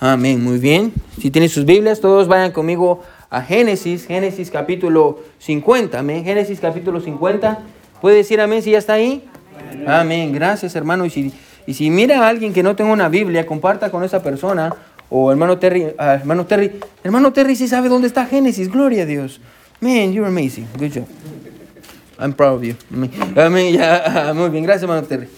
Amén, muy bien. Si tienen sus Biblias, todos vayan conmigo a Génesis, Génesis capítulo 50. Amén, Génesis capítulo 50. ¿Puede decir amén si ya está ahí? Amén, gracias hermano. Y si, y si mira a alguien que no tenga una Biblia, comparta con esa persona. O hermano Terry, ah, hermano Terry, hermano Terry sí sabe dónde está Génesis, gloria a Dios. Man, you're amazing. Good job. I'm proud of you. Amén, ya, muy bien, gracias hermano Terry.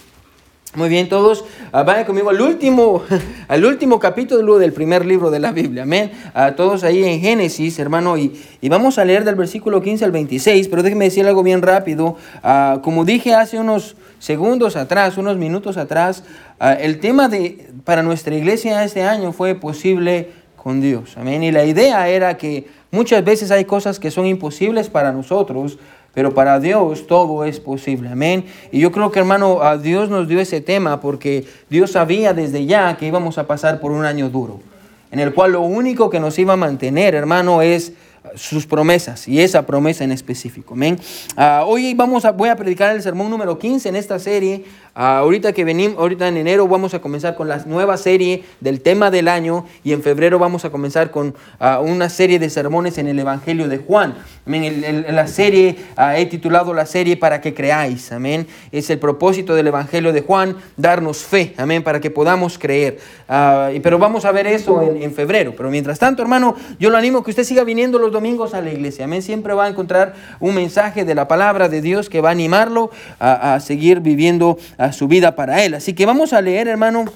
Muy bien, todos uh, vayan conmigo al último, al último capítulo del primer libro de la Biblia. Amén. A todos ahí en Génesis, hermano. Y, y, vamos a leer del versículo 15 al 26. Pero déjenme decir algo bien rápido. Uh, como dije hace unos segundos atrás, unos minutos atrás, el tema de, para nuestra iglesia este año fue posible con Dios. Amén. Y la idea era que muchas veces hay cosas que son imposibles para nosotros pero para Dios todo es posible. Amén. Y yo creo que hermano, a Dios nos dio ese tema porque Dios sabía desde ya que íbamos a pasar por un año duro, en el cual lo único que nos iba a mantener, hermano, es sus promesas y esa promesa en específico. Amén. Uh, hoy vamos a, voy a predicar el sermón número 15 en esta serie. Uh, ahorita que venimos, ahorita en enero vamos a comenzar con la nueva serie del tema del año y en febrero vamos a comenzar con uh, una serie de sermones en el Evangelio de Juan. Amén. El, el, la serie he titulado la serie para que creáis. Amén. Es el propósito del Evangelio de Juan darnos fe. Amén. Para que podamos creer. pero vamos a ver eso en, en febrero. Pero mientras tanto, hermano, yo lo animo que usted siga viniendo los domingos a la iglesia. Amén. Siempre va a encontrar un mensaje de la palabra de Dios que va a animarlo a, a seguir viviendo a su vida para Él. Así que vamos a leer, hermano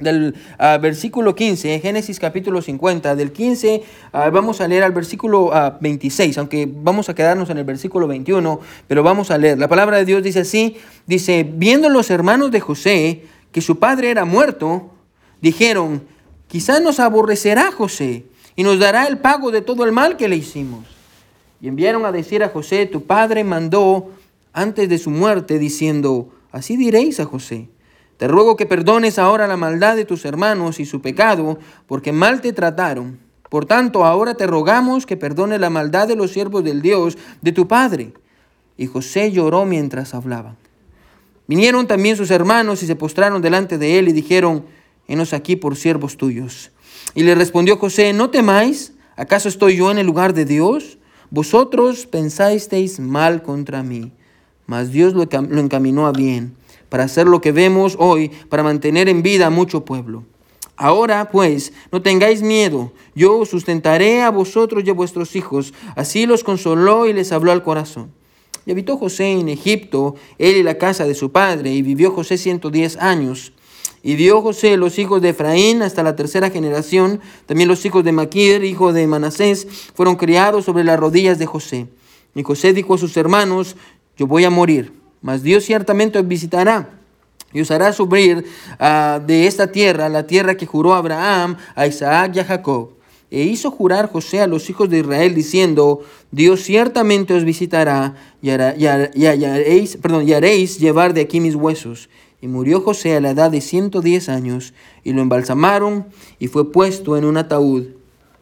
del uh, versículo 15, Génesis capítulo 50, del 15 uh, vamos a leer al versículo uh, 26, aunque vamos a quedarnos en el versículo 21, pero vamos a leer. La palabra de Dios dice así, dice, viendo los hermanos de José que su padre era muerto, dijeron, quizá nos aborrecerá José y nos dará el pago de todo el mal que le hicimos. Y enviaron a decir a José, tu padre mandó antes de su muerte, diciendo, así diréis a José, te ruego que perdones ahora la maldad de tus hermanos y su pecado, porque mal te trataron. Por tanto, ahora te rogamos que perdone la maldad de los siervos del Dios, de tu padre. Y José lloró mientras hablaban. Vinieron también sus hermanos y se postraron delante de él y dijeron, Henos aquí por siervos tuyos. Y le respondió José, no temáis, ¿acaso estoy yo en el lugar de Dios? Vosotros pensasteis mal contra mí, mas Dios lo encaminó a bien, para hacer lo que vemos hoy, para mantener en vida a mucho pueblo. Ahora pues, no tengáis miedo, yo sustentaré a vosotros y a vuestros hijos. Así los consoló y les habló al corazón. Y habitó José en Egipto, él y la casa de su padre, y vivió José ciento diez años. Y dio José los hijos de Efraín hasta la tercera generación. También los hijos de Maquir, hijo de Manasés, fueron criados sobre las rodillas de José. Y José dijo a sus hermanos, yo voy a morir, mas Dios ciertamente os visitará y os hará subir uh, de esta tierra, la tierra que juró Abraham, a Isaac y a Jacob. E hizo jurar José a los hijos de Israel diciendo, Dios ciertamente os visitará y, hará, y, hará, y haréis llevar de aquí mis huesos. Y murió José a la edad de 110 años y lo embalsamaron y fue puesto en un ataúd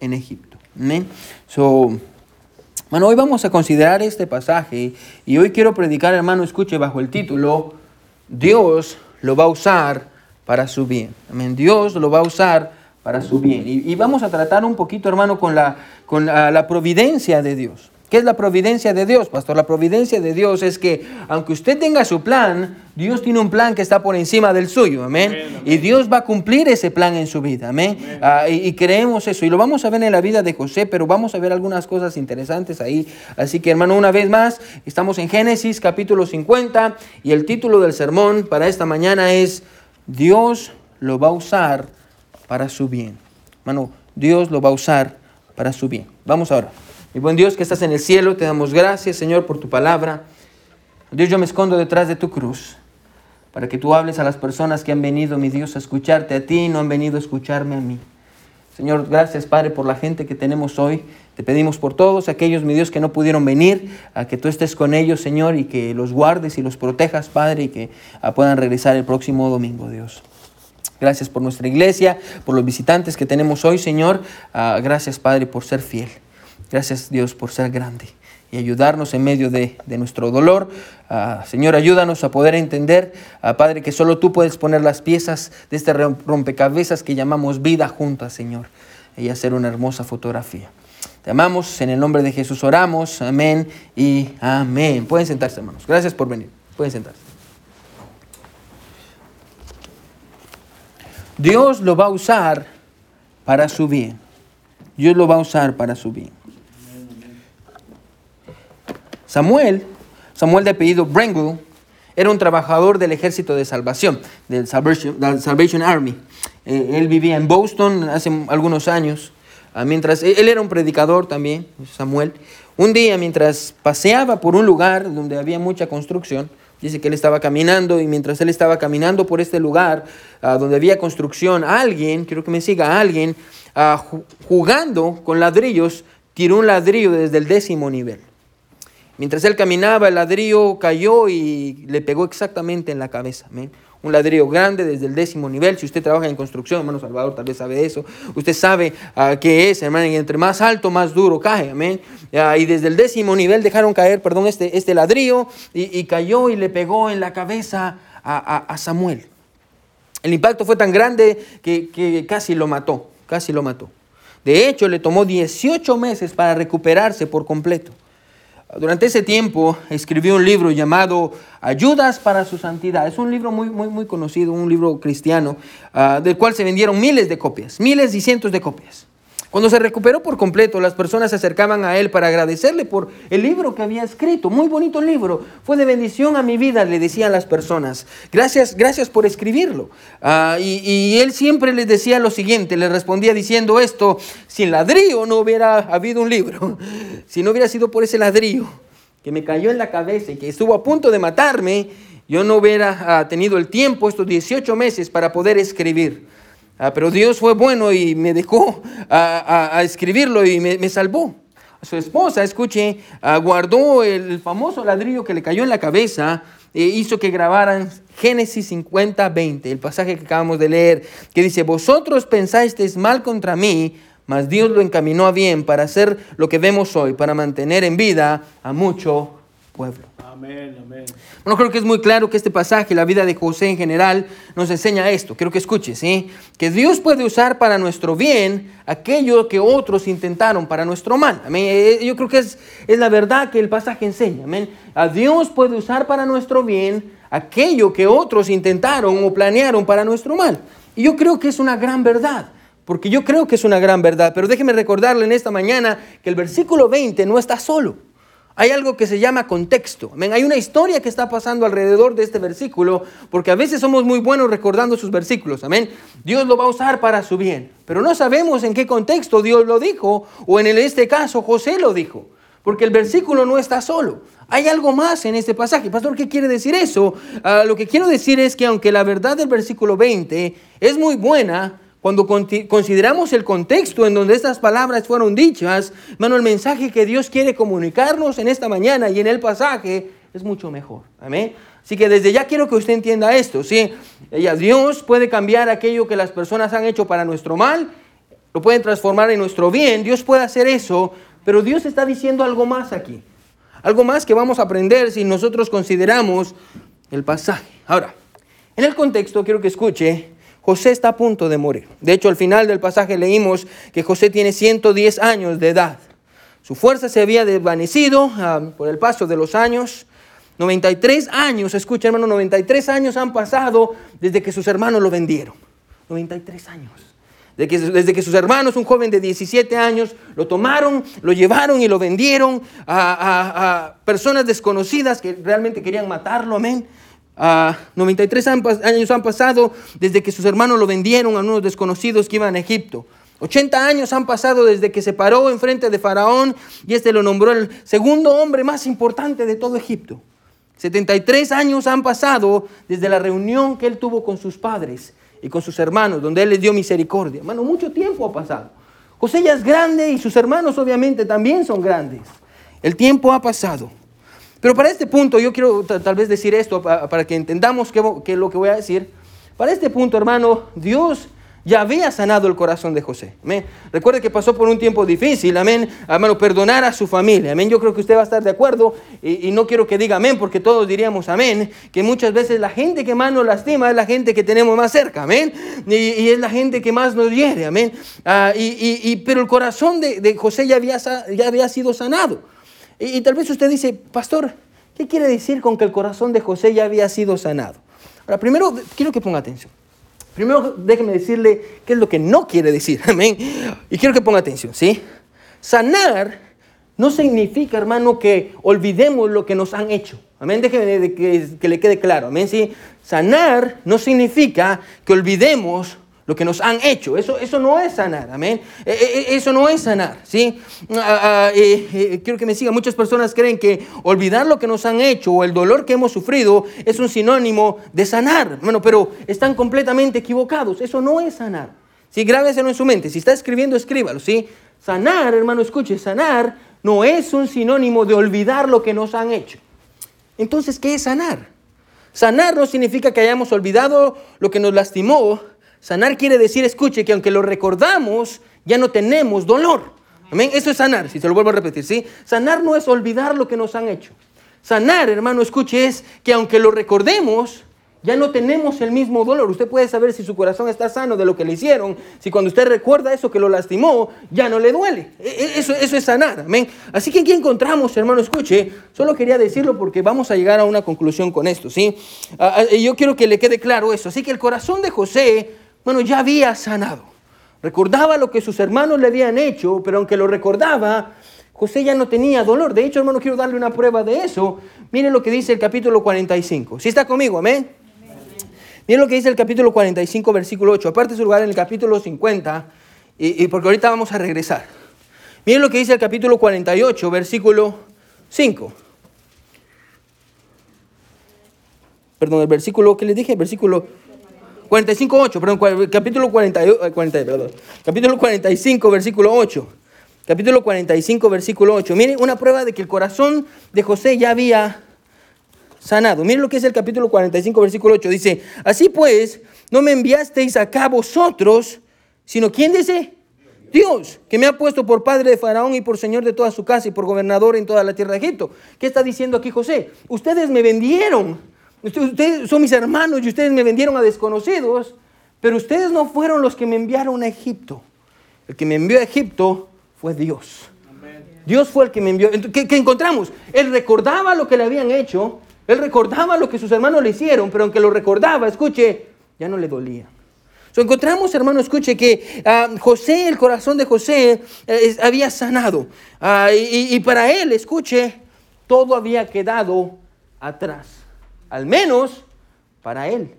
en Egipto. Amén. So, bueno, hoy vamos a considerar este pasaje y hoy quiero predicar, hermano, escuche bajo el título, Dios lo va a usar para su bien. Amén. Dios lo va a usar para su bien. Y, y vamos a tratar un poquito, hermano, con la, con la, la providencia de Dios. ¿Qué es la providencia de Dios, pastor? La providencia de Dios es que aunque usted tenga su plan, Dios tiene un plan que está por encima del suyo, amén. amén, amén. Y Dios va a cumplir ese plan en su vida, amén. amén. Uh, y, y, creemos eso. Y lo vamos a ver en la vida de José, pero vamos a ver algunas cosas interesantes ahí. Así que, hermano, una vez más, estamos en Génesis capítulo 50 y el título del sermón para esta mañana es Dios lo va a usar para su bien. Hermano, Dios lo va a usar para su bien. Vamos ahora. Mi buen Dios que estás en el cielo, te damos gracias, Señor, por tu palabra. Dios, yo me escondo detrás de tu cruz para que tú hables a las personas que han venido, mi Dios, a escucharte a ti y no han venido a escucharme a mí. Señor, gracias, Padre, por la gente que tenemos hoy. Te pedimos por todos aquellos, mi Dios, que no pudieron venir, a que tú estés con ellos, Señor, y que los guardes y los protejas, Padre, y que a, puedan regresar el próximo domingo, Dios. Gracias por nuestra iglesia, por los visitantes que tenemos hoy, Señor. Uh, gracias, Padre, por ser fiel. Gracias Dios por ser grande. y ayudarnos en medio de, nuestro dolor. Ah, Señor, ayúdanos a poder entender, ah, Padre, que solo tú puedes poner las piezas de este rompecabezas que llamamos vida juntas, Señor, y hacer una hermosa fotografía. Te amamos, en el nombre de Jesús oramos, amén y amén. Pueden sentarse, hermanos. Gracias por venir. Pueden sentarse. Dios lo va a usar para su bien. Dios lo va a usar para su bien. Samuel, Samuel de apellido Brengle, era un trabajador del ejército de salvación, del Salvation, Army. Eh, él vivía en Boston hace algunos años, ah, mientras él era un predicador también, Samuel. Un día, mientras paseaba por un lugar donde había mucha construcción, dice que él estaba caminando y mientras él estaba caminando por este lugar ah, donde había construcción, alguien, quiero que me siga, alguien ah, jugando con ladrillos, tiró un ladrillo desde el décimo nivel. Mientras él caminaba, el ladrillo cayó y le pegó exactamente en la cabeza. Un ladrillo grande desde el décimo nivel. Si usted trabaja en construcción, hermano Salvador tal vez sabe eso. Usted sabe uh, qué es, hermano. Y entre más alto, más duro cae. Amén. y desde el décimo nivel dejaron caer, perdón, este, este ladrillo y, cayó y le pegó en la cabeza a, Samuel. El impacto fue tan grande que, que casi lo mató. Casi lo mató. De hecho, le tomó 18 meses para recuperarse por completo. Durante ese tiempo escribió un libro llamado Ayudas para su Santidad. Es un libro muy, muy, muy conocido, un libro cristiano, ah, del cual se vendieron miles de copias, miles y cientos de copias. Cuando se recuperó por completo, las personas se acercaban a él para agradecerle por el libro que había escrito. Muy bonito libro. Fue de bendición a mi vida, le decían las personas. Gracias, gracias por escribirlo. Ah, y, él siempre les decía lo siguiente, le respondía diciendo esto, sin ladrillo no hubiera habido un libro. Si no hubiera sido por ese ladrillo que me cayó en la cabeza y que estuvo a punto de matarme, yo no hubiera ah, tenido el tiempo, estos 18 meses, para poder escribir. Ah, pero Dios fue bueno y me dejó a, escribirlo y me, salvó. Su esposa, escuche, ah, guardó el famoso ladrillo que le cayó en la cabeza e hizo que grabaran Génesis 50, 20, el pasaje que acabamos de leer, que dice, vosotros pensáis mal contra mí, mas Dios lo encaminó a bien para hacer lo que vemos hoy, para mantener en vida a mucho pueblo. Amén, amén. Bueno, creo que es muy claro que este pasaje, la vida de José en general, nos enseña esto. Quiero que escuches, ¿sí? Que Dios puede usar para nuestro bien aquello que otros intentaron para nuestro mal. Amén. Eh, yo creo que es, es la verdad que el pasaje enseña. Amén. A Dios puede usar para nuestro bien aquello que otros intentaron o planearon para nuestro mal. Y yo creo que es una gran verdad porque yo creo que es una gran verdad. Pero déjeme recordarle en esta mañana que el versículo 20 no está solo hay algo que se llama contexto. Hay una historia que está pasando alrededor de este versículo, porque a veces somos muy buenos recordando sus versículos. Amén. Dios lo va a usar para su bien, pero no sabemos en qué contexto Dios lo dijo, o en este caso José lo dijo, porque el versículo no está solo. Hay algo más en este pasaje. Pastor, ¿qué quiere decir eso? Ah, lo que quiero decir es que aunque la verdad del versículo 20 es muy buena, cuando consideramos el contexto en donde estas palabras fueron dichas, hermano, el mensaje que Dios quiere comunicarnos en esta mañana y en el pasaje es mucho mejor. Amén. Así que desde ya quiero que usted entienda esto. ¿sí? Dios puede cambiar aquello que las personas han hecho para nuestro mal, lo pueden transformar en nuestro bien. Dios puede hacer eso, pero Dios está diciendo algo más aquí. Algo más que vamos a aprender si nosotros consideramos el pasaje. Ahora, en el contexto quiero que escuche José está a punto de morir. De hecho, al final del pasaje leímos que José tiene 110 años de edad. Su fuerza se había desvanecido ah, por el paso de los años. 93 años, escucha hermano, 93 años han pasado desde que sus hermanos lo vendieron. 93 años. Desde que, desde que sus hermanos, un joven de 17 años, lo tomaron, lo llevaron y lo vendieron a, a personas desconocidas que realmente querían matarlo, amén. 93 años han pasado desde que sus hermanos lo vendieron a unos desconocidos que iban a Egipto. 80 años han pasado desde que se paró enfrente de Faraón y este lo nombró el segundo hombre más importante de todo Egipto. 73 años han pasado desde la reunión que él tuvo con sus padres y con sus hermanos, donde él les dio misericordia. Hermano, mucho tiempo ha pasado. José ya es grande y sus hermanos obviamente también son grandes. El tiempo ha pasado. Pero para este punto, yo quiero tal vez decir esto para que entendamos qué, lo que voy a decir. Para este punto, hermano, Dios ya había sanado el corazón de José. Amén. Recuerde que pasó por un tiempo difícil, amén. Hermano, perdonar a su familia. Amén. Yo creo que usted va a estar de acuerdo y, no quiero que diga amén porque todos diríamos amén. Que muchas veces la gente que más nos lastima es la gente que tenemos más cerca. Amén. Y, es la gente que más nos hiere. Amén. Ah, y, pero el corazón de, José ya había sido sanado. Y tal vez usted dice, pastor, ¿qué quiere decir con que el corazón de José ya había sido sanado? Ahora, primero quiero que ponga atención. Primero déjeme decirle qué es lo que no quiere decir. Amén. Y quiero que ponga atención, ¿sí? Sanar no significa, hermano, que olvidemos lo que nos han hecho. Amén. Déjeme que, que le quede claro. Amén. ¿sí? Sanar no significa que olvidemos lo que nos han hecho. Eso, eso no es sanar, amén. E, e, e, eso no es sanar, ¿sí? Ah, ah, eh, eh, quiero que me sigan. Muchas personas creen que olvidar lo que nos han hecho o el dolor que hemos sufrido es un sinónimo de sanar. Bueno, pero están completamente equivocados. Eso no es sanar. Sí, grábeselo en su mente. Si está escribiendo, escríbalo, ¿sí? Sanar, hermano, escuche, sanar no es un sinónimo de olvidar lo que nos han hecho. Entonces, ¿qué es sanar? Sanar no significa que hayamos olvidado lo que nos lastimó, Sanar quiere decir, escuche, que aunque lo recordamos, ya no tenemos dolor. Amén. Eso es sanar, si se lo vuelvo a repetir, ¿sí? Sanar no es olvidar lo que nos han hecho. Sanar, hermano, escuche, es que aunque lo recordemos, ya no tenemos el mismo dolor. Usted puede saber si su corazón está sano de lo que le hicieron, si cuando usted recuerda eso que lo lastimó, ya no le duele. E, e, eso, eso es sanar, amén. Así que aquí encontramos, hermano, escuche, solo quería decirlo porque vamos a llegar a una conclusión con esto, ¿sí? Ah, ah, yo quiero que le quede claro eso. Así que el corazón de José bueno, ya había sanado. Recordaba lo que sus hermanos le habían hecho, pero aunque lo recordaba, José ya no tenía dolor. De hecho, hermano, quiero darle una prueba de eso. Miren lo que dice el capítulo 45. ¿Sí está conmigo? Amén. Miren lo que dice el capítulo 45, versículo 8. Aparte su lugar en el capítulo 50, y, porque ahorita vamos a regresar. Miren lo que dice el capítulo 48, versículo 5. Perdón, el versículo que les dije, versículo 45.8, perdón, capítulo, 40, 40, perdón, capítulo 45, versículo 8. Capítulo 45, versículo 8. Miren, una prueba de que el corazón de José ya había sanado. Miren lo que es el capítulo 45, versículo 8. Dice, así pues, no me enviasteis acá vosotros, sino ¿quién dice? Dios, que me ha puesto por padre de Faraón y por señor de toda su casa y por gobernador en toda la tierra de Egipto. ¿Qué está diciendo aquí José? Ustedes me vendieron Ustedes son mis hermanos y ustedes me vendieron a desconocidos, pero ustedes no fueron los que me enviaron a Egipto. El que me envió a Egipto fue Dios. Dios fue el que me envió. ¿Qué, encontramos? Él recordaba lo que le habían hecho, él recordaba lo que sus hermanos le hicieron, pero aunque lo recordaba, escuche, ya no le dolía. encontramos, hermano, escuche que ah, José, el corazón de José, eh, había sanado. Ah, y para él, escuche, todo había quedado atrás. Al menos para él.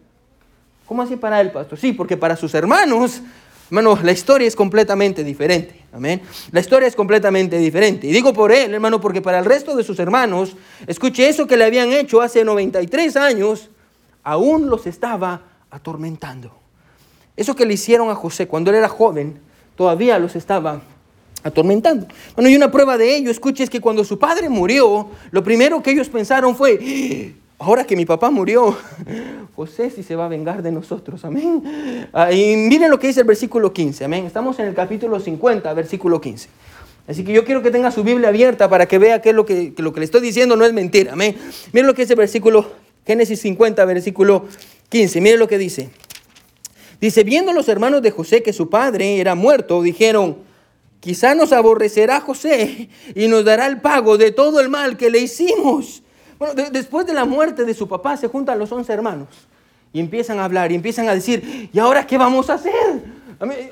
¿Cómo así para él, pastor? Sí, porque para sus hermanos, hermano, la historia es completamente diferente. Amén. La historia es completamente diferente. Y digo por él, hermano, porque para el resto de sus hermanos, escuche eso que le habían hecho hace 93 años, aún los estaba atormentando. Eso que le hicieron a José cuando él era joven, todavía los estaba atormentando. Bueno, y una prueba de ello, escuche, es que cuando su padre murió, lo primero que ellos pensaron fue, ahora que mi papá murió, José si se va a vengar de nosotros, amén. Ah, y miren lo que dice el versículo 15, amén. Estamos en el capítulo 50, versículo 15. Así que yo quiero que tenga su Biblia abierta para que vea que, lo que, lo que le estoy diciendo no es mentira, amén. Miren lo que dice el versículo, Génesis 50, versículo 15, miren lo que dice. Dice, viendo los hermanos de José que su padre era muerto, dijeron, quizá nos aborrecerá José y nos dará el pago de todo el mal que le hicimos. Bueno, después de la muerte de su papá se juntan los once hermanos y empiezan a hablar y empiezan a decir, ¿y ahora qué vamos a hacer?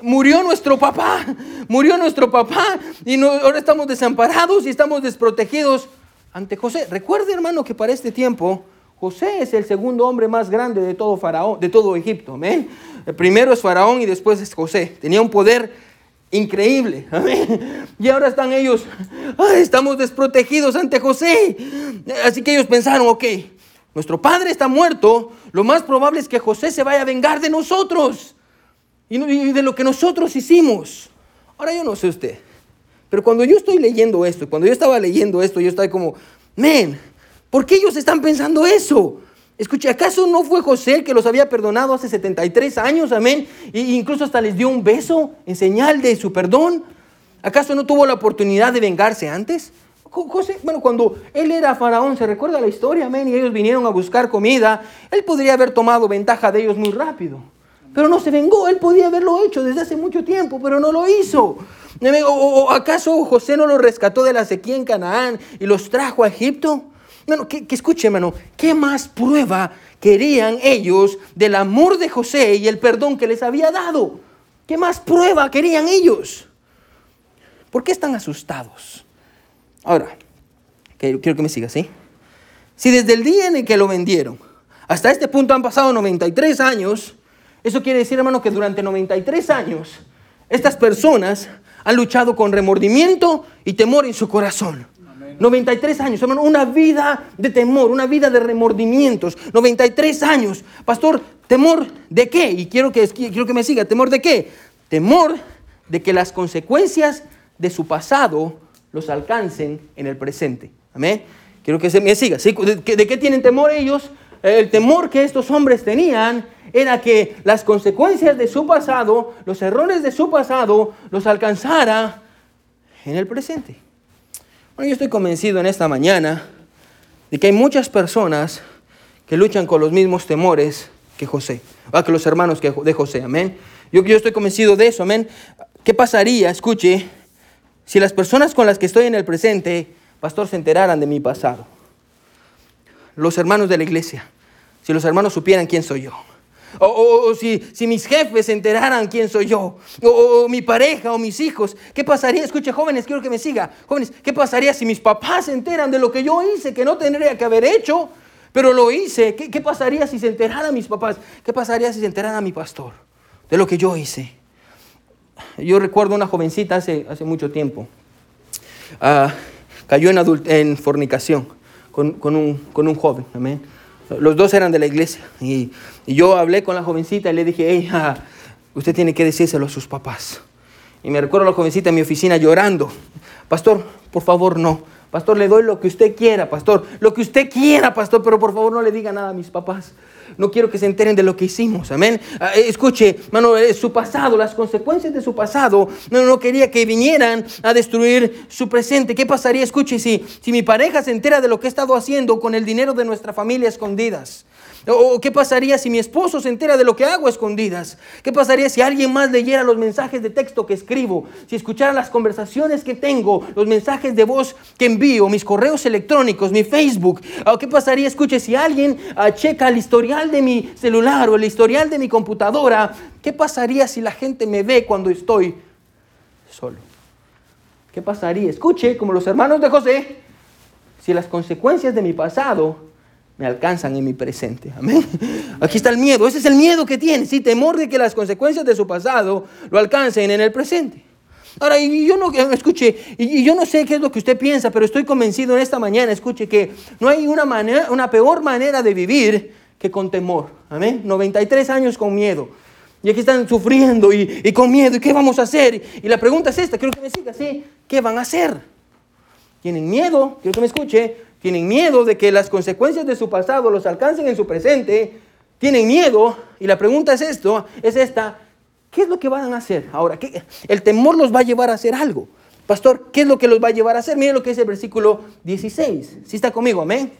Murió nuestro papá, murió nuestro papá y ahora estamos desamparados y estamos desprotegidos ante José. Recuerde hermano que para este tiempo José es el segundo hombre más grande de todo Faraón, de todo Egipto. ¿amén? El primero es Faraón y después es José. Tenía un poder Increíble. Y ahora están ellos, estamos desprotegidos ante José. Así que ellos pensaron, ok, nuestro padre está muerto, lo más probable es que José se vaya a vengar de nosotros y de lo que nosotros hicimos. Ahora yo no sé usted, pero cuando yo estoy leyendo esto, cuando yo estaba leyendo esto, yo estaba como, men, ¿por qué ellos están pensando eso? Escuche, ¿acaso no fue José el que los había perdonado hace 73 años? Amén. E incluso hasta les dio un beso en señal de su perdón. ¿Acaso no tuvo la oportunidad de vengarse antes? José, bueno, cuando él era faraón, se recuerda la historia, amén, y ellos vinieron a buscar comida, él podría haber tomado ventaja de ellos muy rápido, pero no se vengó, él podía haberlo hecho desde hace mucho tiempo, pero no lo hizo. ¿O, acaso José no los rescató de la sequía en Canaán y los trajo a Egipto? Bueno, que, que escuche, hermano, ¿qué más prueba querían ellos del amor de José y el perdón que les había dado? ¿Qué más prueba querían ellos? ¿Por qué están asustados? Ahora, quiero que me siga, ¿sí? Si desde el día en el que lo vendieron hasta este punto han pasado 93 años, eso quiere decir, hermano, que durante 93 años estas personas han luchado con remordimiento y temor en su corazón. 93 años, hermano, una vida de temor, una vida de remordimientos. 93 años. Pastor, ¿temor de qué? Y quiero que, quiero que me siga. ¿Temor de qué? Temor de que las consecuencias de su pasado los alcancen en el presente. Amén. Quiero que se me siga. ¿De, qué tienen temor ellos? El temor que estos hombres tenían era que las consecuencias de su pasado, los errores de su pasado, los alcanzara en el presente. Bueno, yo estoy convencido en esta mañana de que hay muchas personas que luchan con los mismos temores que José, o que los hermanos de José, amén. Yo, yo estoy convencido de eso, amén. ¿Qué pasaría, escuche, si las personas con las que estoy en el presente, pastor, se enteraran de mi pasado, los hermanos de la iglesia, si los hermanos supieran quién soy yo, o, si, si, mis jefes se enteraran quién soy yo, o, mi pareja o mis hijos, ¿qué pasaría? Escuche, jóvenes, quiero que me siga. Jóvenes, ¿qué pasaría si mis papás se enteran de lo que yo hice, que no tendría que haber hecho, pero lo hice? ¿Qué, qué pasaría si se enteraran mis papás? ¿Qué pasaría si se enterara mi pastor de lo que yo hice? Yo recuerdo una jovencita hace, hace mucho tiempo. Ah, cayó en, en fornicación con, con, un, con un joven. Amén. Los dos eran de la iglesia. Y, yo hablé con la jovencita y le dije, hey, usted tiene que decírselo a sus papás. Y me recuerdo a la jovencita en mi oficina llorando. Pastor, por favor, no. Pastor, le doy lo que usted quiera, pastor. Lo que usted quiera, pastor, pero por favor no le diga nada a mis papás. No quiero que se enteren de lo que hicimos. Amén. Ah, eh, escuche, hermano, eh, su pasado, las consecuencias de su pasado. No, no quería que vinieran a destruir su presente. ¿Qué pasaría? Escuche, si, si mi pareja se entera de lo que he estado haciendo con el dinero de nuestra familia escondidas. ¿O qué pasaría si mi esposo se entera de lo que hago a escondidas? ¿Qué pasaría si alguien más leyera los mensajes de texto que escribo? Si escuchara las conversaciones que tengo, los mensajes de voz que envío, mis correos electrónicos, mi Facebook. ¿O qué pasaría, escuche, si alguien ah, checa el historial de mi celular o el historial de mi computadora? ¿Qué pasaría si la gente me ve cuando estoy solo? ¿Qué pasaría? Escuche, como los hermanos de José, si las consecuencias de mi pasado me alcanzan en mi presente. Amén. Aquí está el miedo. Ese es el miedo que tiene. Sí, temor de que las consecuencias de su pasado lo alcancen en el presente. Ahora, y yo no, escuche, y yo no sé qué es lo que usted piensa, pero estoy convencido en esta mañana, escuche, que no hay una, manera, una peor manera de vivir que con temor. Amén. 93 años con miedo. Y aquí están sufriendo y, y con miedo. ¿Y qué vamos a hacer? Y la pregunta es esta, quiero que me siga, ¿sí? ¿Qué van a hacer? ¿Tienen miedo? Quiero que me escuche tienen miedo de que las consecuencias de su pasado los alcancen en su presente, tienen miedo, y la pregunta es esto, es esta, ¿qué es lo que van a hacer? Ahora, el temor los va a llevar a hacer algo. Pastor, ¿qué es lo que los va a llevar a hacer? Miren lo que es el versículo 16. ¿Sí está conmigo? Amén.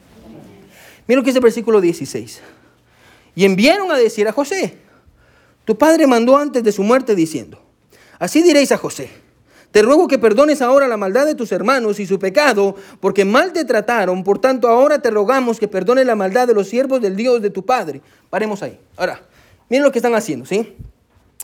Miren lo que es el versículo 16. Y enviaron a decir a José, tu padre mandó antes de su muerte diciendo, así diréis a José, te ruego que perdones ahora la maldad de tus hermanos y su pecado, porque mal te trataron. Por tanto, ahora te rogamos que perdones la maldad de los siervos del Dios de tu Padre. Paremos ahí. Ahora, miren lo que están haciendo, ¿sí?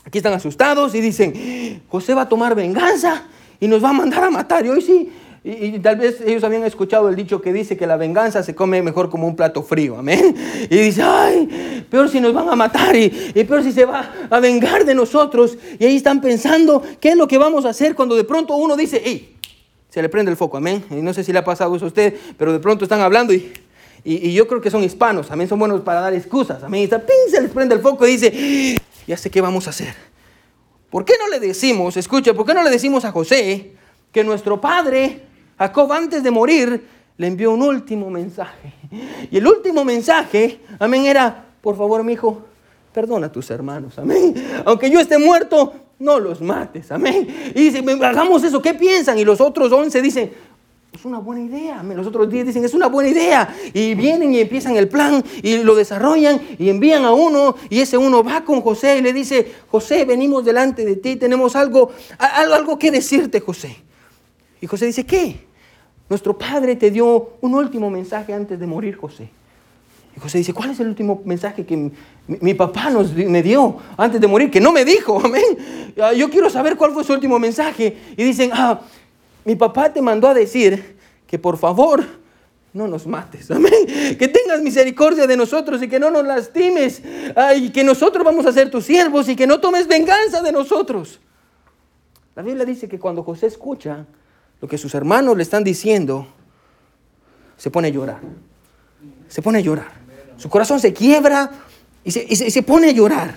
Aquí están asustados y dicen, José va a tomar venganza y nos va a mandar a matar. Y hoy sí, y, tal vez ellos habían escuchado el dicho que dice que la venganza se come mejor como un plato frío, amén. Y dice, ay, peor si nos van a matar y, peor si se va a vengar de nosotros. Y ahí están pensando, ¿qué es lo que vamos a hacer cuando de pronto uno dice, hey, se le prende el foco, amén. Y no sé si le ha pasado eso a usted, pero de pronto están hablando y, y, yo creo que son hispanos, también son buenos para dar excusas, amén. Y está, se les prende el foco y dice, ya sé qué vamos a hacer. ¿Por qué no le decimos, escucha, por qué no le decimos a José que nuestro padre Jacob antes de morir le envió un último mensaje. Y el último mensaje, amén, era, por favor, mi hijo, perdona a tus hermanos, amén. Aunque yo esté muerto, no los mates, amén. Y dice, hagamos eso, ¿qué piensan? Y los otros once dicen, es una buena idea. Los otros diez dicen, es una buena idea. Y vienen y empiezan el plan y lo desarrollan y envían a uno y ese uno va con José y le dice, José, venimos delante de ti, tenemos algo, algo que decirte, José. Y José dice, ¿qué? Nuestro padre te dio un último mensaje antes de morir, José. Y José dice, ¿cuál es el último mensaje que mi, papá nos, me dio antes de morir? Que no me dijo, amén. Ah, yo quiero saber cuál fue su último mensaje. Y dicen, ah, mi papá te mandó a decir que por favor no nos mates, amén. Que tengas misericordia de nosotros y que no nos lastimes. y que nosotros vamos a ser tus siervos y que no tomes venganza de nosotros. La Biblia dice que cuando José escucha lo que sus hermanos le están diciendo, se pone a llorar. Se pone a llorar. Su corazón se quiebra y se, pone a llorar.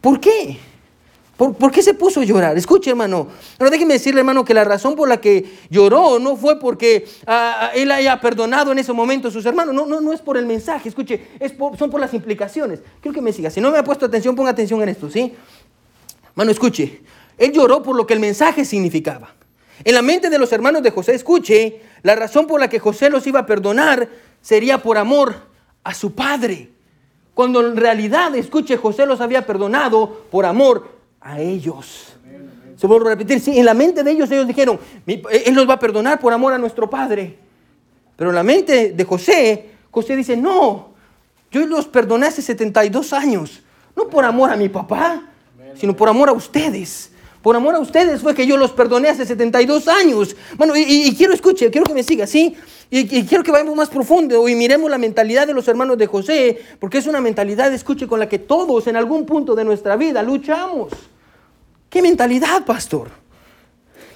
¿Por qué? ¿Por, qué se puso a llorar? Escuche, hermano. Pero déjeme decirle, hermano, que la razón por la que lloró no fue porque ah, ah, él haya perdonado en ese momento a sus hermanos. No, no, no es por el mensaje. Escuche, es son por las implicaciones. Quiero que me siga. Si no me ha puesto atención, ponga atención en esto, ¿sí? Hermano, escuche. Él lloró por lo que el mensaje significaba. En la mente de los hermanos de José, escuche, la razón por la que José los iba a perdonar sería por amor a su padre. Cuando en realidad, escuche, José los había perdonado por amor a ellos. Se vuelvo a repetir, sí, en la mente de ellos ellos dijeron, Él nos va a perdonar por amor a nuestro Padre. Pero en la mente de José, José dice, no, yo los perdoné hace 72 años, no por amor a mi papá, sino por amor a ustedes. Por amor a ustedes fue que yo los perdoné hace 72 años. Bueno, y, quiero escuche, quiero que me siga, ¿sí? Y, y, quiero que vayamos más profundo y miremos la mentalidad de los hermanos de José, porque es una mentalidad, escuche, con la que todos en algún punto de nuestra vida luchamos. ¿Qué mentalidad, pastor?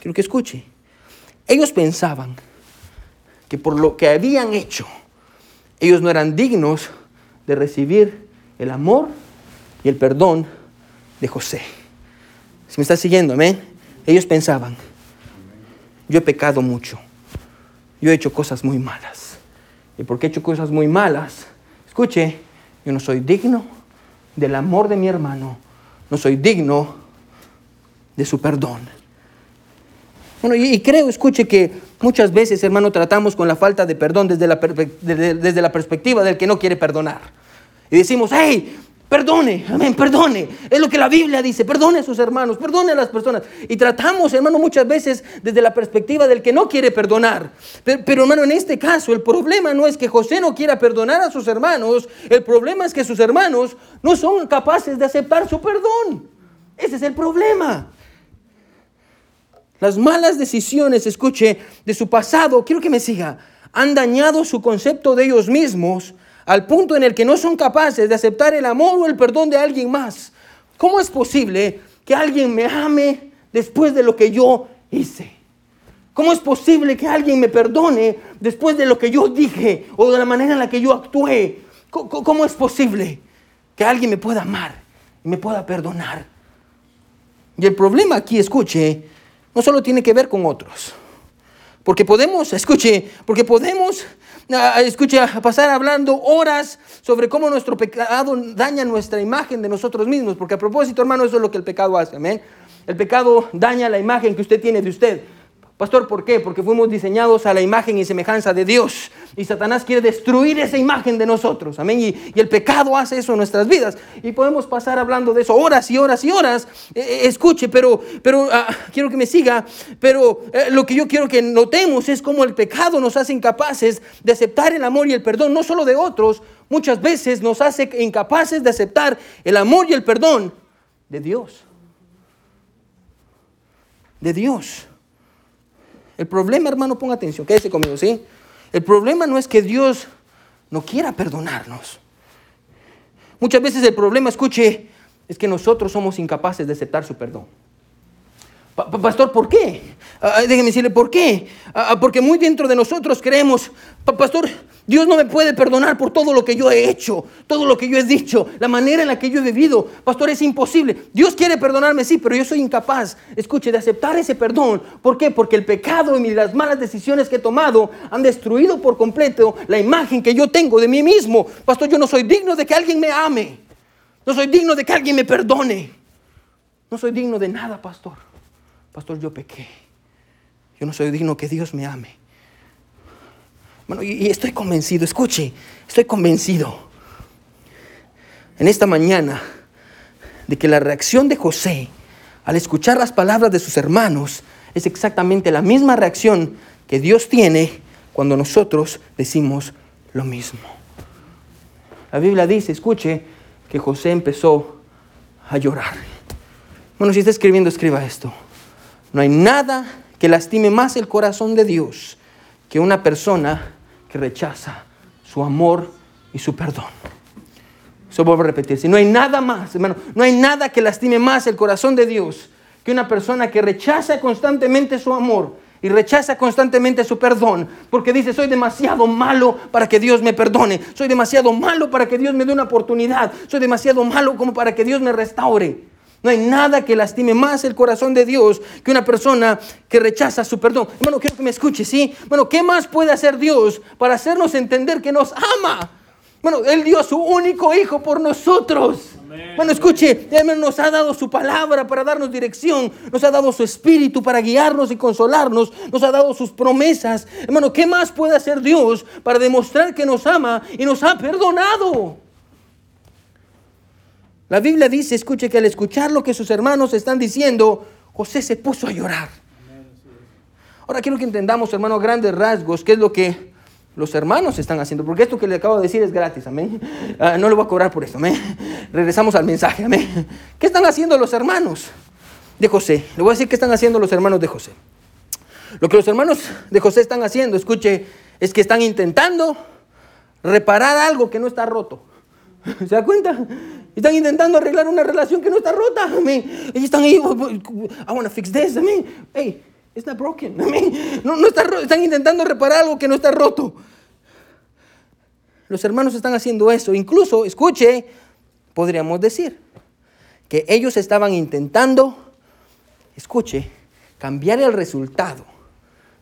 Quiero que escuche. Ellos pensaban que por lo que habían hecho, ellos no eran dignos de recibir el amor y el perdón de José. Si me está siguiendo, amén. Ellos pensaban, yo he pecado mucho, yo he hecho cosas muy malas. Y porque he hecho cosas muy malas, escuche, yo no soy digno del amor de mi hermano, no soy digno de su perdón. Bueno, y, creo, escuche, que muchas veces, hermano, tratamos con la falta de perdón desde la, desde la perspectiva del que no quiere perdonar. Y decimos, hey, Perdone, amén, perdone. Es lo que la Biblia dice, perdone a sus hermanos, perdone a las personas. Y tratamos, hermano, muchas veces desde la perspectiva del que no quiere perdonar. Pero, hermano, en este caso el problema no es que José no quiera perdonar a sus hermanos, el problema es que sus hermanos no son capaces de aceptar su perdón. Ese es el problema. Las malas decisiones, escuche, de su pasado, quiero que me siga, han dañado su concepto de ellos mismos al punto en el que no son capaces de aceptar el amor o el perdón de alguien más. ¿Cómo es posible que alguien me ame después de lo que yo hice? ¿Cómo es posible que alguien me perdone después de lo que yo dije o de la manera en la que yo actué? ¿Cómo es posible que alguien me pueda amar y me pueda perdonar? Y el problema aquí, escuche, no solo tiene que ver con otros. Porque podemos, escuche, porque podemos, escuche, pasar hablando horas sobre cómo nuestro pecado daña nuestra imagen de nosotros mismos. Porque a propósito, hermano, eso es lo que el pecado hace, amén. El pecado daña la imagen que usted tiene de usted. Pastor, ¿por qué? Porque fuimos diseñados a la imagen y semejanza de Dios. Y Satanás quiere destruir esa imagen de nosotros. Amén. Y, el pecado hace eso en nuestras vidas. Y podemos pasar hablando de eso horas y horas y horas. Eh, eh, escuche, pero, pero ah, quiero que me siga. Pero eh, lo que yo quiero que notemos es cómo el pecado nos hace incapaces de aceptar el amor y el perdón, no solo de otros, muchas veces nos hace incapaces de aceptar el amor y el perdón de Dios. De Dios. El problema, hermano, ponga atención, quédese conmigo, ¿sí? El problema no es que Dios no quiera perdonarnos. Muchas veces el problema, escuche, es que nosotros somos incapaces de aceptar su perdón. Pastor, ¿por qué? Ah, déjeme decirle, ¿por qué? Ah, porque muy dentro de nosotros creemos, pastor, Dios no me puede perdonar por todo lo que yo he hecho, todo lo que yo he dicho, la manera en la que yo he vivido. Pastor, es imposible. Dios quiere perdonarme, sí, pero yo soy incapaz, escuche, de aceptar ese perdón. ¿Por qué? Porque el pecado y las malas decisiones que he tomado han destruido por completo la imagen que yo tengo de mí mismo. Pastor, yo no soy digno de que alguien me ame. No soy digno de que alguien me perdone. No soy digno de nada, pastor. Pastor, yo pequé. Yo no soy digno que Dios me ame. Bueno, y, estoy convencido, escuche, estoy convencido en esta mañana de que la reacción de José al escuchar las palabras de sus hermanos es exactamente la misma reacción que Dios tiene cuando nosotros decimos lo mismo. La Biblia dice, escuche, que José empezó a llorar. Bueno, si está escribiendo, escriba esto. No hay nada que lastime más el corazón de Dios que una persona que rechaza su amor y su perdón. Eso vuelvo a repetir. Si no hay nada más, hermano, no hay nada que lastime más el corazón de Dios que una persona que rechaza constantemente su amor y rechaza constantemente su perdón, porque dice, soy demasiado malo para que Dios me perdone, soy demasiado malo para que Dios me dé una oportunidad, soy demasiado malo como para que Dios me restaure. No hay nada que lastime más el corazón de Dios que una persona que rechaza su perdón. Bueno, quiero que me escuche, ¿sí? Bueno, ¿qué más puede hacer Dios para hacernos entender que nos ama? Bueno, Él dio a su único hijo por nosotros. Bueno, escuche, Él nos ha dado su palabra para darnos dirección, nos ha dado su espíritu para guiarnos y consolarnos, nos ha dado sus promesas. Hermano, ¿qué más puede hacer Dios para demostrar que nos ama y nos ha perdonado? La Biblia dice, escuche que al escuchar lo que sus hermanos están diciendo, José se puso a llorar. Ahora quiero que entendamos, hermano, grandes rasgos, qué es lo que los hermanos están haciendo, porque esto que le acabo de decir es gratis, amén. Ah, no le voy a cobrar por esto, amén. Regresamos al mensaje, amén. ¿Qué están haciendo los hermanos de José? Le voy a decir qué están haciendo los hermanos de José. Lo que los hermanos de José están haciendo, escuche, es que están intentando reparar algo que no está roto. ¿Se da cuenta? Están intentando arreglar una relación que no está rota. Amén. Ellos están ahí, I want to fix this. Amén. Hey, it's not broken. Amén. No, no está Están intentando reparar algo que no está roto. Los hermanos están haciendo eso. Incluso, escuche, podríamos decir que ellos estaban intentando, escuche, cambiar el resultado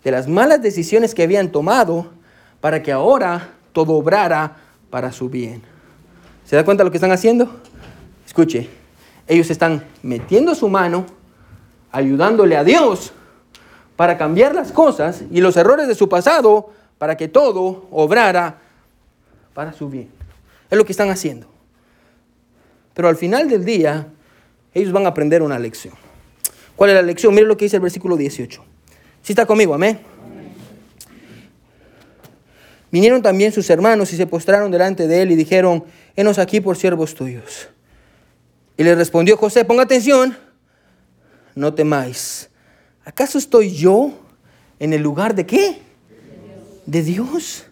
de las malas decisiones que habían tomado para que ahora todo obrara para su bien. ¿Se da cuenta de lo que están haciendo? Escuche, ellos están metiendo su mano, ayudándole a Dios para cambiar las cosas y los errores de su pasado para que todo obrara para su bien. Es lo que están haciendo. Pero al final del día, ellos van a aprender una lección. ¿Cuál es la lección? Mire lo que dice el versículo 18. Si está conmigo, amén. Vinieron también sus hermanos y se postraron delante de él y dijeron, henos aquí por siervos tuyos. Y le respondió José, ponga atención, no temáis. ¿Acaso estoy yo en el lugar de qué? De Dios.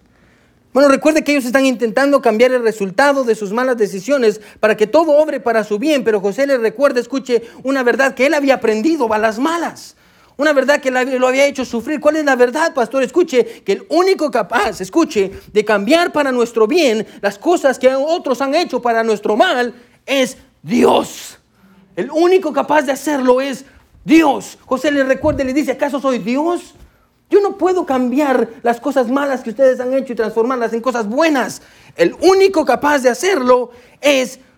Bueno, recuerde que ellos están intentando cambiar el resultado de sus malas decisiones para que todo obre para su bien, pero José le recuerda, escuche, una verdad que él había aprendido a las malas. Una verdad que lo había hecho sufrir. ¿Cuál es la verdad, pastor? Escuche, que el único capaz, escuche, de cambiar para nuestro bien las cosas que otros han hecho para nuestro mal es Dios. El único capaz de hacerlo es Dios. José le recuerda y le dice, ¿acaso soy Dios? Yo no puedo cambiar las cosas malas que ustedes han hecho y transformarlas en cosas buenas. El único capaz de hacerlo es Dios.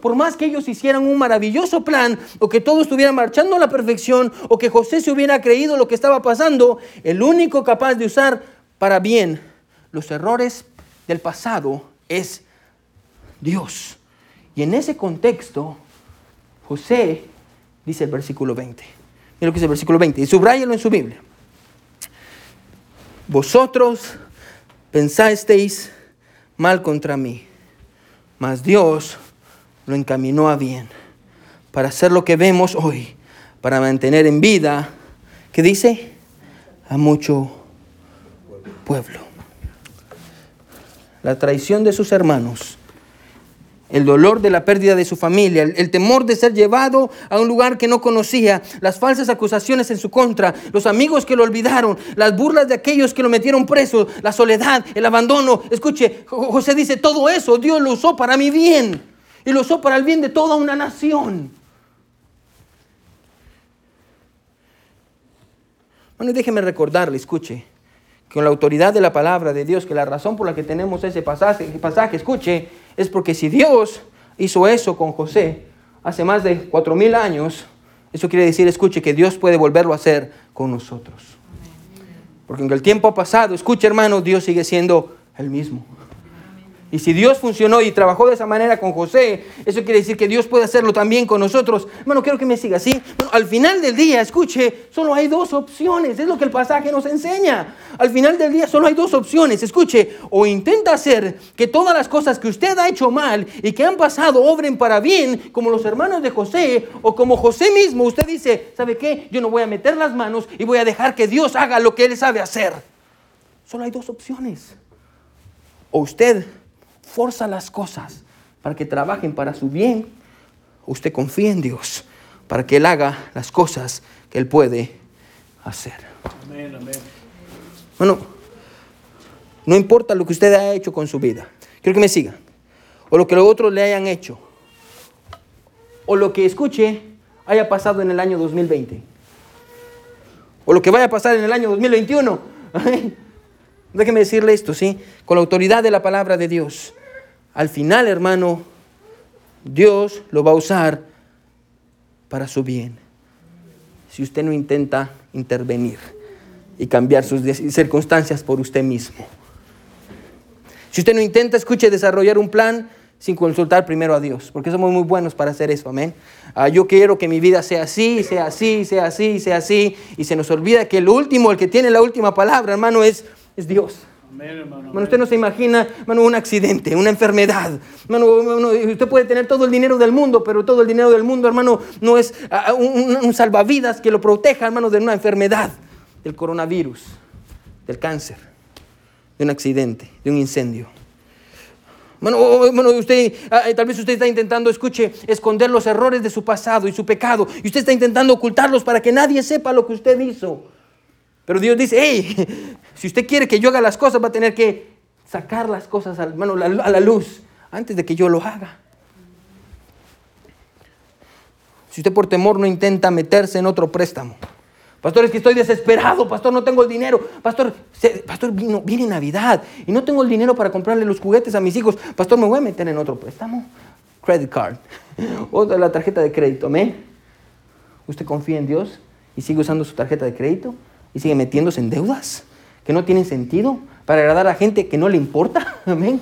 Por más que ellos hicieran un maravilloso plan o que todo estuviera marchando a la perfección o que José se hubiera creído lo que estaba pasando, el único capaz de usar para bien los errores del pasado es Dios. Y en ese contexto, José dice el versículo 20. Mira lo que dice el versículo 20 y subrayalo en su Biblia vosotros pensasteis mal contra mí, mas Dios lo encaminó a bien para hacer lo que vemos hoy, para mantener en vida, ¿qué dice? A mucho pueblo. La traición de sus hermanos el dolor de la pérdida de su familia, el, temor de ser llevado a un lugar que no conocía, las falsas acusaciones en su contra, los amigos que lo olvidaron, las burlas de aquellos que lo metieron preso, la soledad, el abandono. Escuche, José dice, todo eso Dios lo usó para mi bien y lo usó para el bien de toda una nación. Bueno, déjeme recordarle, escuche, con la autoridad de la palabra de Dios, que la razón por la que tenemos ese pasaje, escuche, es porque si Dios hizo eso con José hace más de cuatro mil años, eso quiere decir, escuche, que Dios puede volverlo a hacer con nosotros. Porque aunque el tiempo ha pasado, escuche hermano, Dios sigue siendo el mismo. Y si Dios funcionó y trabajó de esa manera con José, eso quiere decir que Dios puede hacerlo también con nosotros. Bueno, quiero que me siga así. Al final del día, escuche, solo hay dos opciones. Es lo que el pasaje nos enseña. Al final del día solo hay dos opciones. Escuche, o intenta hacer que todas las cosas que usted ha hecho mal y que han pasado obren para bien, como los hermanos de José, o como José mismo, usted dice, ¿sabe qué? Yo no voy a meter las manos y voy a dejar que Dios haga lo que Él sabe hacer. Solo hay dos opciones. O usted forza las cosas para que trabajen para su bien, usted confía en Dios para que Él haga las cosas que Él puede hacer. Bueno, no importa lo que usted haya hecho con su vida, quiero que me siga, o lo que los otros le hayan hecho, o lo que escuche haya pasado en el año 2020, o lo que vaya a pasar en el año 2021. Déjeme decirle esto, ¿sí? Con la autoridad de la palabra de Dios al final, hermano, Dios lo va a usar para su bien. Si usted no intenta intervenir y cambiar sus circunstancias por usted mismo. Si usted no intenta, escuche, desarrollar un plan sin consultar primero a Dios, porque somos muy buenos para hacer eso, amén. Ah, yo quiero que mi vida sea así, sea así, sea así, sea así, y se nos olvida que el último, el que tiene la última palabra, hermano, es, es Dios. Bueno, usted no se imagina, un accidente, una enfermedad. usted puede tener todo el dinero del mundo, pero todo el dinero del mundo, hermano, no es ah, ah, un, salvavidas que lo proteja, hermano, de una enfermedad, del coronavirus, del cáncer, de un accidente, de un incendio. Bueno, usted, ah, tal vez usted está intentando, escuche, esconder los errores de su pasado y su pecado, y usted está intentando ocultarlos para que nadie sepa lo que usted hizo. Pero Dios dice, hey, si usted quiere que yo haga las cosas, va a tener que sacar las cosas a la luz antes de que yo lo haga. Si usted por temor no intenta meterse en otro préstamo. Pastor, es que estoy desesperado, pastor, no tengo el dinero. Pastor, pastor, viene Navidad y no tengo el dinero para comprarle los juguetes a mis hijos. Pastor, me voy a meter en otro préstamo. Credit card. O la tarjeta de crédito, amén. ¿Usted confía en Dios y sigue usando su tarjeta de crédito? Y sigue metiéndose en deudas que no tienen sentido para agradar a gente que no le importa. Amén.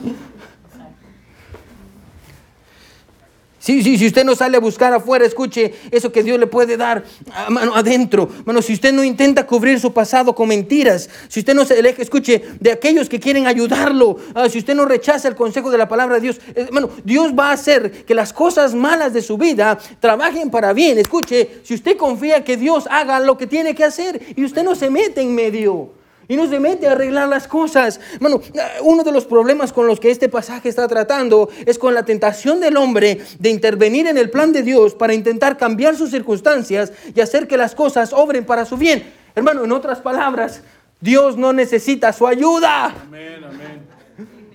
Si usted no sale a buscar afuera, escuche eso que Dios le puede dar mano adentro. Bueno, si usted no intenta cubrir su pasado con mentiras, si usted no se aleja, escuche, de aquellos que quieren ayudarlo, ah, si usted no rechaza el consejo de la palabra de Dios, eh, Dios va a hacer que las cosas malas de su vida trabajen para bien. Escuche, si usted confía que Dios haga lo que tiene que hacer y usted no se mete en medio y no se mete a arreglar las cosas. Bueno, uno de los problemas con los que este pasaje está tratando es con la tentación del hombre de intervenir en el plan de Dios para intentar cambiar sus circunstancias y hacer que las cosas obren para su bien. Hermano, en otras palabras, Dios no necesita su ayuda.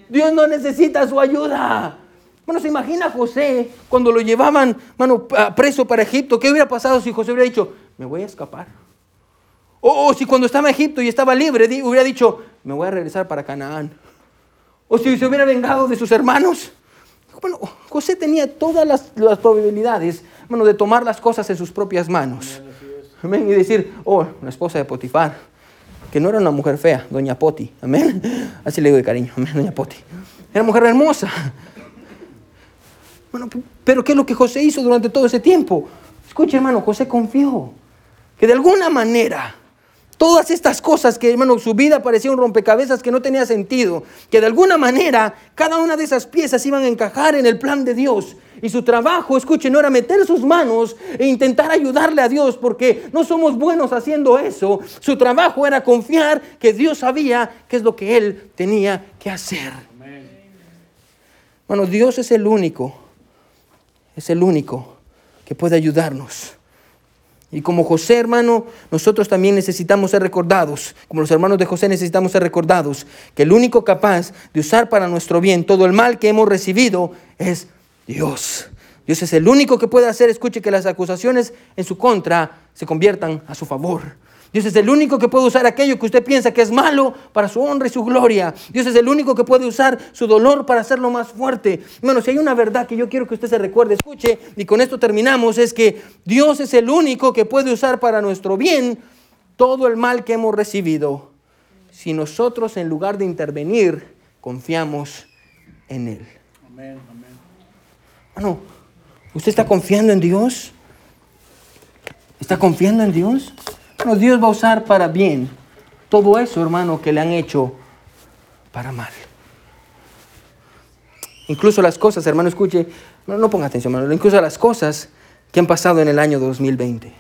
Dios no necesita su ayuda. Bueno, se imagina José cuando lo llevaban, mano, preso para Egipto. ¿Qué hubiera pasado si José hubiera dicho, me voy a escapar? O, si cuando estaba en Egipto y estaba libre, hubiera dicho, me voy a regresar para Canaán. O si se hubiera vengado de sus hermanos. Bueno, José tenía todas las, probabilidades bueno, de tomar las cosas en sus propias manos. Amén. Y decir, oh, la esposa de Potifar, que no era una mujer fea, doña Poti. Amén. Así le digo de cariño, amén, doña Poti. Era mujer hermosa. Bueno, pero ¿qué es lo que José hizo durante todo ese tiempo? Escuche, hermano, José confió que de alguna manera Todas estas cosas que, hermano, su vida parecía un rompecabezas que no tenía sentido, que de alguna manera cada una de esas piezas iban a encajar en el plan de Dios. Y su trabajo, escuchen, no era meter sus manos e intentar ayudarle a Dios, porque no somos buenos haciendo eso. Su trabajo era confiar que Dios sabía qué es lo que él tenía que hacer. Bueno, Dios es el único es el único que puede ayudarnos. Y como José, hermano, nosotros también necesitamos ser recordados, como los hermanos de José necesitamos ser recordados, que el único capaz de usar para nuestro bien todo el mal que hemos recibido es Dios. Dios es el único que puede hacer, escuche, que las acusaciones en su contra se conviertan a su favor. Dios es el único que puede usar aquello que usted piensa que es malo para su honra y su gloria. Dios es el único que puede usar su dolor para hacerlo más fuerte. Bueno, si hay una verdad que yo quiero que usted se recuerde, escuche, y con esto terminamos, es que Dios es el único que puede usar para nuestro bien todo el mal que hemos recibido. Si nosotros en lugar de intervenir, confiamos en Él. Amén, amén. Bueno, ¿usted está confiando en Dios? ¿Está confiando en Dios? Dios va a usar para bien todo eso, hermano, que le han hecho para mal. Incluso las cosas, hermano, escuche, no, no ponga atención, hermano, incluso las cosas que han pasado en el año 2020.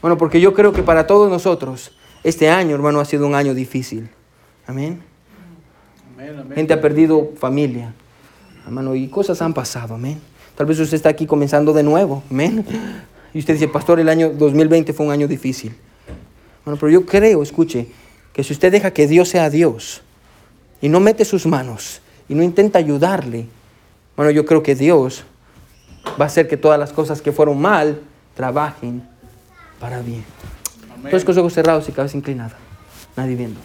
Bueno, porque yo creo que para todos nosotros este año, hermano, ha sido un año difícil. Amén. Gente ha perdido familia, hermano, y cosas han pasado, amén. Tal vez usted está aquí comenzando de nuevo, amén. Y usted dice, pastor, el año 2020 fue un año difícil. Bueno, pero yo creo, escuche, que si usted deja que Dios sea Dios y no mete sus manos y no intenta ayudarle, bueno, yo creo que Dios va a hacer que todas las cosas que fueron mal trabajen para bien. Amén. Todos con ojos cerrados y cabeza inclinada, nadie viendo.